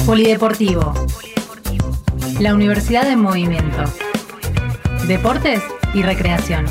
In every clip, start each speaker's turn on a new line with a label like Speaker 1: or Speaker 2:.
Speaker 1: Polideportivo. La Universidad en Movimiento. Deportes y recreación.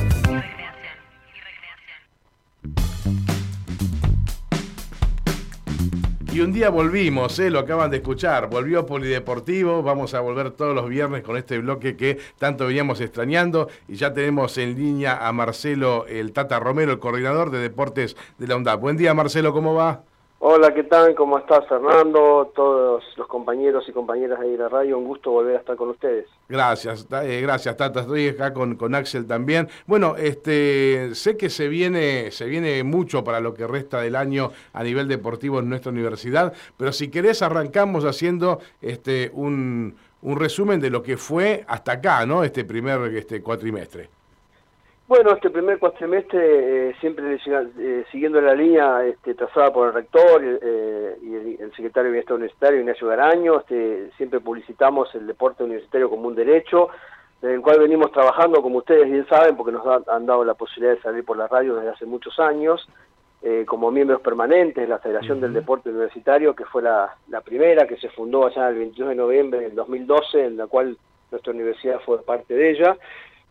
Speaker 2: Y un día volvimos, ¿eh? lo acaban de escuchar, volvió Polideportivo, vamos a volver todos los viernes con este bloque que tanto veníamos extrañando y ya tenemos en línea a Marcelo el Tata Romero, el coordinador de deportes de la UNDAP. Buen día Marcelo, ¿cómo va?
Speaker 3: Hola, ¿qué tal? ¿Cómo estás, Fernando? Todos los compañeros y compañeras de la radio, un gusto volver a estar con ustedes.
Speaker 2: Gracias, eh, gracias, Tata. Estoy acá con, con Axel también. Bueno, este, sé que se viene, se viene mucho para lo que resta del año a nivel deportivo en nuestra universidad, pero si querés arrancamos haciendo este, un, un resumen de lo que fue hasta acá, ¿no? Este primer este, cuatrimestre.
Speaker 3: Bueno, este primer cuatrimestre, eh, siempre eh, siguiendo la línea este, trazada por el rector eh, y el, secretario de Bienestar Universitario, Ignacio Garaño, este, siempre publicitamos el deporte universitario como un derecho, en el cual venimos trabajando, como ustedes bien saben, porque nos han, dado la posibilidad de salir por la radio desde hace muchos años, como miembros permanentes de la Federación del Deporte Universitario, que fue la, la, primera, que se fundó allá el 22 de noviembre del 2012, en la cual nuestra universidad fue parte de ella.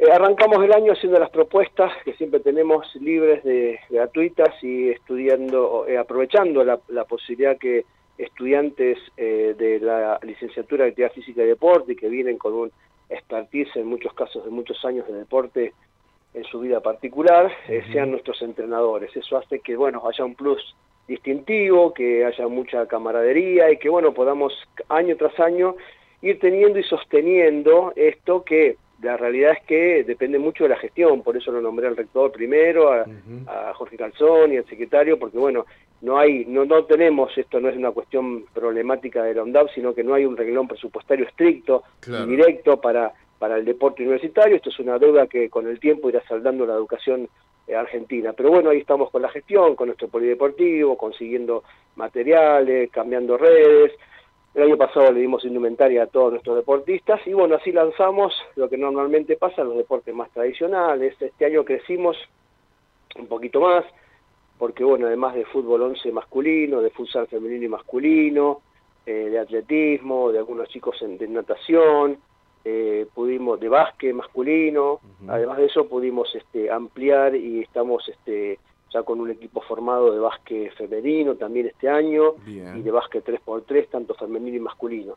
Speaker 3: Eh, arrancamos el año haciendo las propuestas que siempre tenemos libres de gratuitas y estudiando, eh, aprovechando la, posibilidad que estudiantes eh, de la licenciatura de actividad física y deporte que vienen con un expertise en muchos casos de muchos años de deporte en su vida particular sean nuestros entrenadores. Eso hace que bueno haya un plus distintivo, que haya mucha camaradería y que bueno podamos año tras año ir teniendo y sosteniendo esto que la realidad es que depende mucho de la gestión, por eso lo nombré al rector primero, a, Jorge Calzón y al secretario, porque bueno, no hay, no, no tenemos, esto no es una cuestión problemática de la UNDAP, sino que no hay un reglón presupuestario estricto y directo para, para el deporte universitario, esto es una deuda que con el tiempo irá saldando la educación eh, argentina. Pero bueno, ahí estamos con la gestión, con nuestro polideportivo, consiguiendo materiales, cambiando redes, el año pasado le dimos indumentaria a todos nuestros deportistas y bueno, así lanzamos lo que normalmente pasa en los deportes más tradicionales. Este año crecimos un poquito más porque bueno, además de fútbol 11 masculino, de futsal femenino y masculino, eh, de atletismo, de algunos chicos de natación, eh, pudimos de básquet masculino, además de eso pudimos este, ampliar y estamos este, ya con un equipo formado de básquet femenino también este año y de básquet 3x3, tanto femenino y masculino.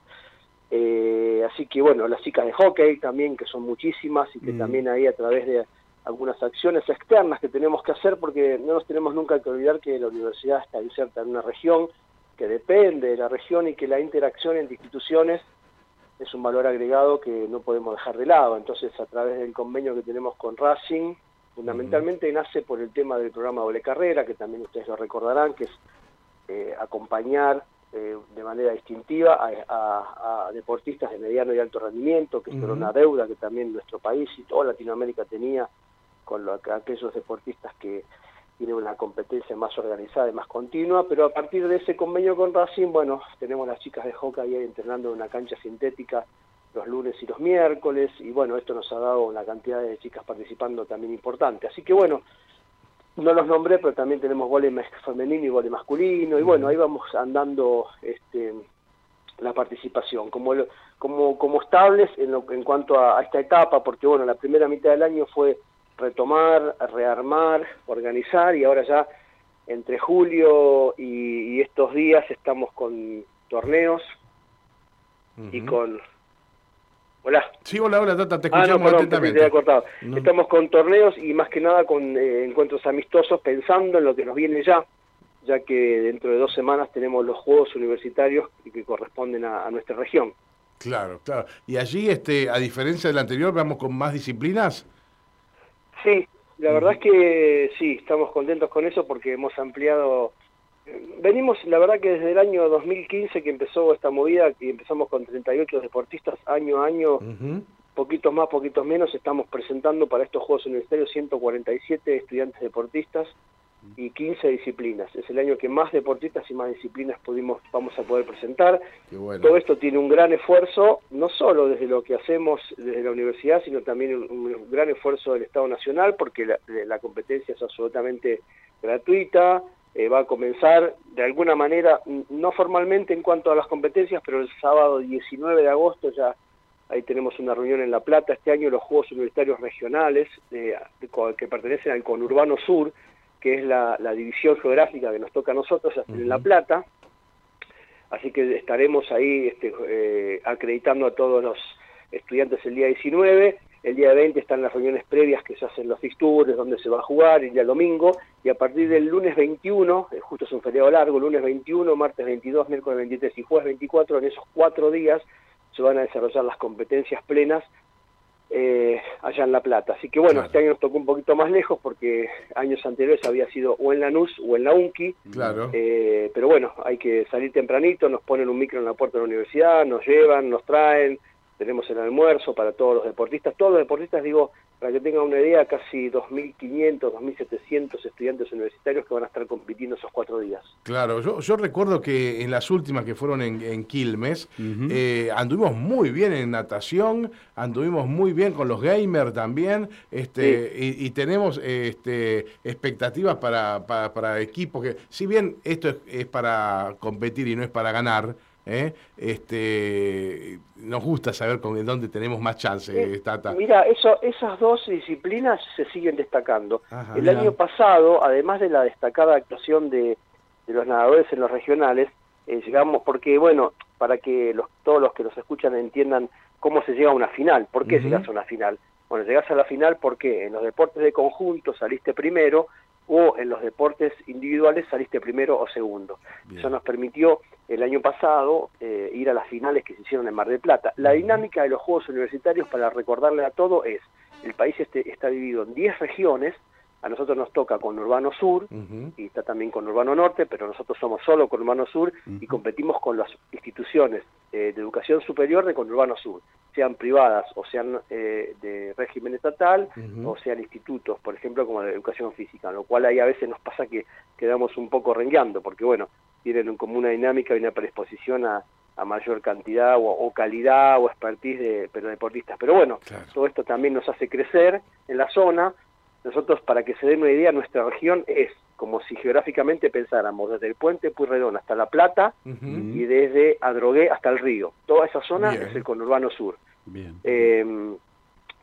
Speaker 3: Eh, así que bueno, las chicas de hockey también, que son muchísimas y que mm. también ahí a través de algunas acciones externas que tenemos que hacer, porque no nos tenemos nunca que olvidar que la universidad está inserta en una región que depende de la región y que la interacción entre instituciones es un valor agregado que no podemos dejar de lado. Entonces, a través del convenio que tenemos con Racing, Fundamentalmente nace por el tema del programa Doble Carrera, que también ustedes lo recordarán, que es eh, acompañar eh, de manera distintiva a, deportistas de mediano y alto rendimiento, que era una deuda que también nuestro país y toda Latinoamérica tenía con aquellos deportistas que tienen una competencia más organizada y más continua, pero a partir de ese convenio con Racing, bueno, tenemos las chicas de hockey ahí entrenando en una cancha sintética los lunes y los miércoles, y bueno, esto nos ha dado una cantidad de chicas participando también importante. Así que bueno, no los nombré, pero también tenemos goles femenino y goles masculino, y bueno, ahí vamos andando este, la participación, como, como, como estables en, lo, en cuanto a, esta etapa, porque bueno, la primera mitad del año fue retomar, rearmar, organizar, y ahora ya entre julio y, estos días estamos con torneos y con Hola.
Speaker 2: Sí, hola, hola, Tata, te ah, escuchamos atentamente.
Speaker 3: cortado. Estamos con torneos y más que nada con eh, encuentros amistosos pensando en lo que nos viene ya, ya que dentro de dos semanas tenemos los Juegos Universitarios que corresponden a, nuestra región.
Speaker 2: Claro, claro. ¿Y allí, este, a diferencia del anterior, vamos con más disciplinas?
Speaker 3: Sí, la verdad es que sí, estamos contentos con eso porque hemos ampliado venimos, la verdad que desde el año 2015 que empezó esta movida, que empezamos con 38 deportistas año a año, poquitos más, poquitos menos, estamos presentando para estos Juegos Universitarios 147 estudiantes deportistas y 15 disciplinas. Es el año que más deportistas y más disciplinas pudimos, vamos a poder presentar. Todo esto tiene un gran esfuerzo, no solo desde lo que hacemos desde la universidad, sino también un, gran esfuerzo del Estado Nacional, porque la competencia es absolutamente gratuita, eh, va a comenzar de alguna manera, no formalmente en cuanto a las competencias, pero el sábado 19 de agosto ya ahí tenemos una reunión en La Plata este año, los Juegos Universitarios Regionales que pertenecen al Conurbano Sur, que es la, división geográfica que nos toca a nosotros, en La Plata. Así que estaremos ahí este, eh, acreditando a todos los estudiantes el día 19. El día 20 están las reuniones previas que se hacen los fixtures, donde se va a jugar, el día domingo. Y a partir del lunes 21, eh, justo es un feriado largo, lunes 21, martes 22, miércoles 23 y jueves 24, en esos cuatro días se van a desarrollar las competencias plenas eh, allá en La Plata. Así que bueno, este año nos tocó un poquito más lejos porque años anteriores había sido o en la NUS o en la UNCI.
Speaker 2: Claro.
Speaker 3: Eh, pero bueno, hay que salir tempranito, nos ponen un micro en la puerta de la universidad, nos llevan, nos traen, tenemos el almuerzo para todos los deportistas. Todos los deportistas, digo, para que tengan una idea, casi 2.500, 2.700 estudiantes universitarios que van a estar compitiendo esos cuatro días.
Speaker 2: Claro, yo, yo recuerdo que en las últimas que fueron en, Quilmes, eh, anduvimos muy bien en natación, anduvimos muy bien con los gamers también, este, y, tenemos este, expectativas para, para, equipos que, si bien esto es para competir y no es para ganar, ¿eh? este, nos gusta saber con dónde tenemos más chance, eh, Tata.
Speaker 3: Mira, eso, esas dos disciplinas se siguen destacando. el año pasado, además de la destacada actuación de, los nadadores en los regionales, eh, llegamos, porque bueno, para que los, todos los que nos escuchan entiendan cómo se llega a una final, ¿por qué llegas a una final? Bueno, llegas a la final porque en los deportes de conjunto saliste primero, o en los deportes individuales saliste primero o segundo. Eso nos permitió el año pasado eh, ir a las finales que se hicieron en Mar del Plata. La dinámica de los Juegos Universitarios, para recordarle a todo, es, el país este, está dividido en 10 regiones, a nosotros nos toca con Urbano Sur y está también con Urbano Norte, pero nosotros somos solo con Urbano Sur y competimos con las instituciones eh, de educación superior de Urbano Sur, sean privadas o sean eh, de régimen estatal o sean institutos, por ejemplo, como de educación física, lo cual ahí a veces nos pasa que quedamos un poco rengueando, porque bueno, tienen como una dinámica y una predisposición a, mayor cantidad o, calidad o expertise de pero deportistas. Pero bueno, todo esto también nos hace crecer en la zona, nosotros, para que se den una idea, nuestra región es como si geográficamente pensáramos desde el puente Puyredón hasta La Plata y desde Adrogué hasta el río. Toda esa zona es el conurbano sur. Em,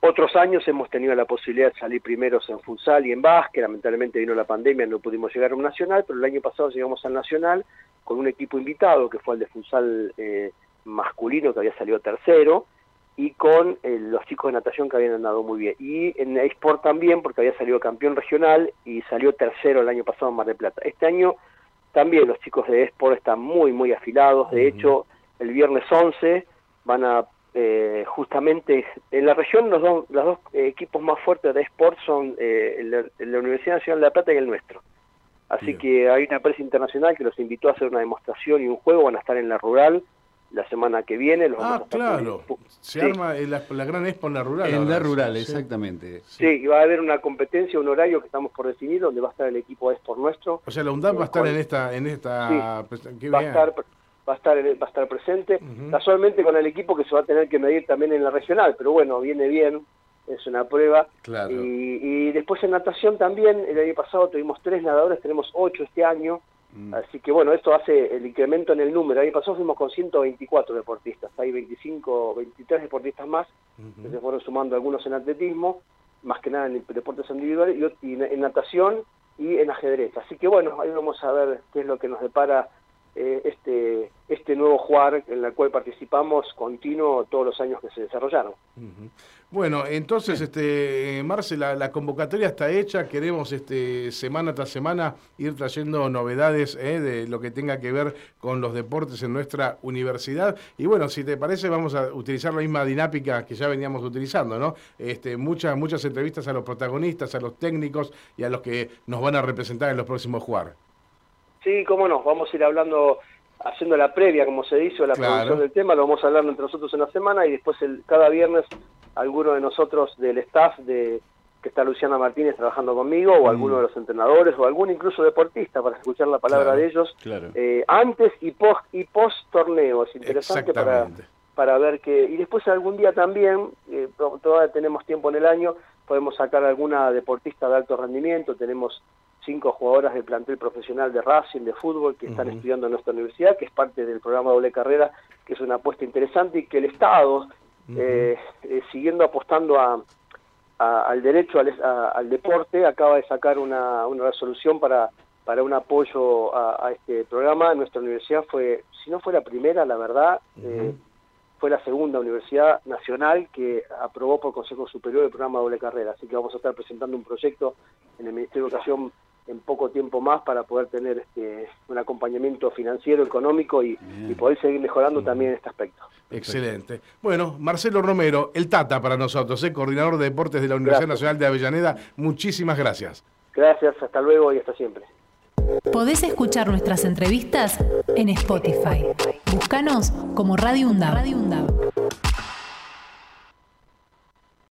Speaker 3: otros años hemos tenido la posibilidad de salir primeros en futsal y en básquet, lamentablemente vino la pandemia, no pudimos llegar a un nacional, pero el año pasado llegamos al nacional con un equipo invitado que fue el de futsal eh, masculino que había salido tercero, y con eh, los chicos de natación que habían andado muy bien. Y en Sport también, porque había salido campeón regional y salió tercero el año pasado en Mar del Plata. Este año también los chicos de Sport están muy, muy afilados. De hecho, el viernes 11 van a eh, justamente en la región los dos, los dos equipos más fuertes de Sport son eh, la, Universidad Nacional de La Plata y el nuestro. Así que hay una empresa internacional que los invitó a hacer una demostración y un juego, van a estar en la rural la semana que viene. Los
Speaker 2: ah, claro. Se arma la, gran expo en la rural.
Speaker 4: En la rural, exactamente.
Speaker 3: Sí. y va a haber una competencia, un horario que estamos por definir, donde va a estar el equipo por nuestro.
Speaker 2: O sea, la UNDAP va a estar en esta... En esta
Speaker 3: va, a estar, va, a estar, va a estar presente, casualmente con el equipo que se va a tener que medir también en la regional, pero bueno, viene bien, es una prueba.
Speaker 2: Claro.
Speaker 3: Y, y después en natación también, el año pasado tuvimos tres nadadores, tenemos ocho este año. Mm. Así que bueno, esto hace el incremento en el número. ahí pasó fuimos con 124 deportistas, hay 25, 23 deportistas más, que se fueron sumando algunos en atletismo, más que nada en deportes individuales, y, en natación y en ajedrez. Así que bueno, ahí vamos a ver qué es lo que nos depara eh, este, este nuevo jugar en el cual participamos continuo todos los años que se desarrollaron.
Speaker 2: Bueno, entonces, este, Marce, la, convocatoria está hecha, queremos este, semana tras semana ir trayendo novedades eh, de lo que tenga que ver con los deportes en nuestra universidad. Y bueno, si te parece, vamos a utilizar la misma dinámica que ya veníamos utilizando, ¿no? Este, muchas, muchas entrevistas a los protagonistas, a los técnicos y a los que nos van a representar en los próximos jugar.
Speaker 3: Sí, cómo no, vamos a ir hablando, haciendo la previa, como se dice, o la producción del tema, lo vamos a hablar entre nosotros en la semana y después el, cada viernes alguno de nosotros del staff de que está Luciana Martínez trabajando conmigo, o mm. alguno de los entrenadores, o algún incluso deportista para escuchar la palabra de ellos, eh, antes y post, y post torneo, es interesante para, para ver que, y después algún día también, eh, todavía tenemos tiempo en el año, podemos sacar alguna deportista de alto rendimiento, tenemos cinco jugadoras del plantel profesional de Racing, de fútbol, que están estudiando en nuestra universidad, que es parte del programa Doble Carrera, que es una apuesta interesante y que el Estado, eh, eh, siguiendo apostando a, al derecho al, deporte, acaba de sacar una, resolución para, para un apoyo a, este programa. Nuestra universidad fue, si no fue la primera, la verdad, eh, fue la segunda universidad nacional que aprobó por Consejo Superior el programa Doble Carrera. Así que vamos a estar presentando un proyecto en el Ministerio de Educación en poco tiempo más para poder tener este, un acompañamiento financiero, económico y, poder seguir mejorando también este aspecto.
Speaker 2: Excelente. Bueno, Marcelo Romero, el Tata para nosotros, ¿eh? coordinador de deportes de la Universidad Nacional de Avellaneda, muchísimas gracias.
Speaker 3: Gracias, hasta luego y hasta siempre.
Speaker 1: Podés escuchar nuestras entrevistas en Spotify. Búscanos como Radio UNDAV.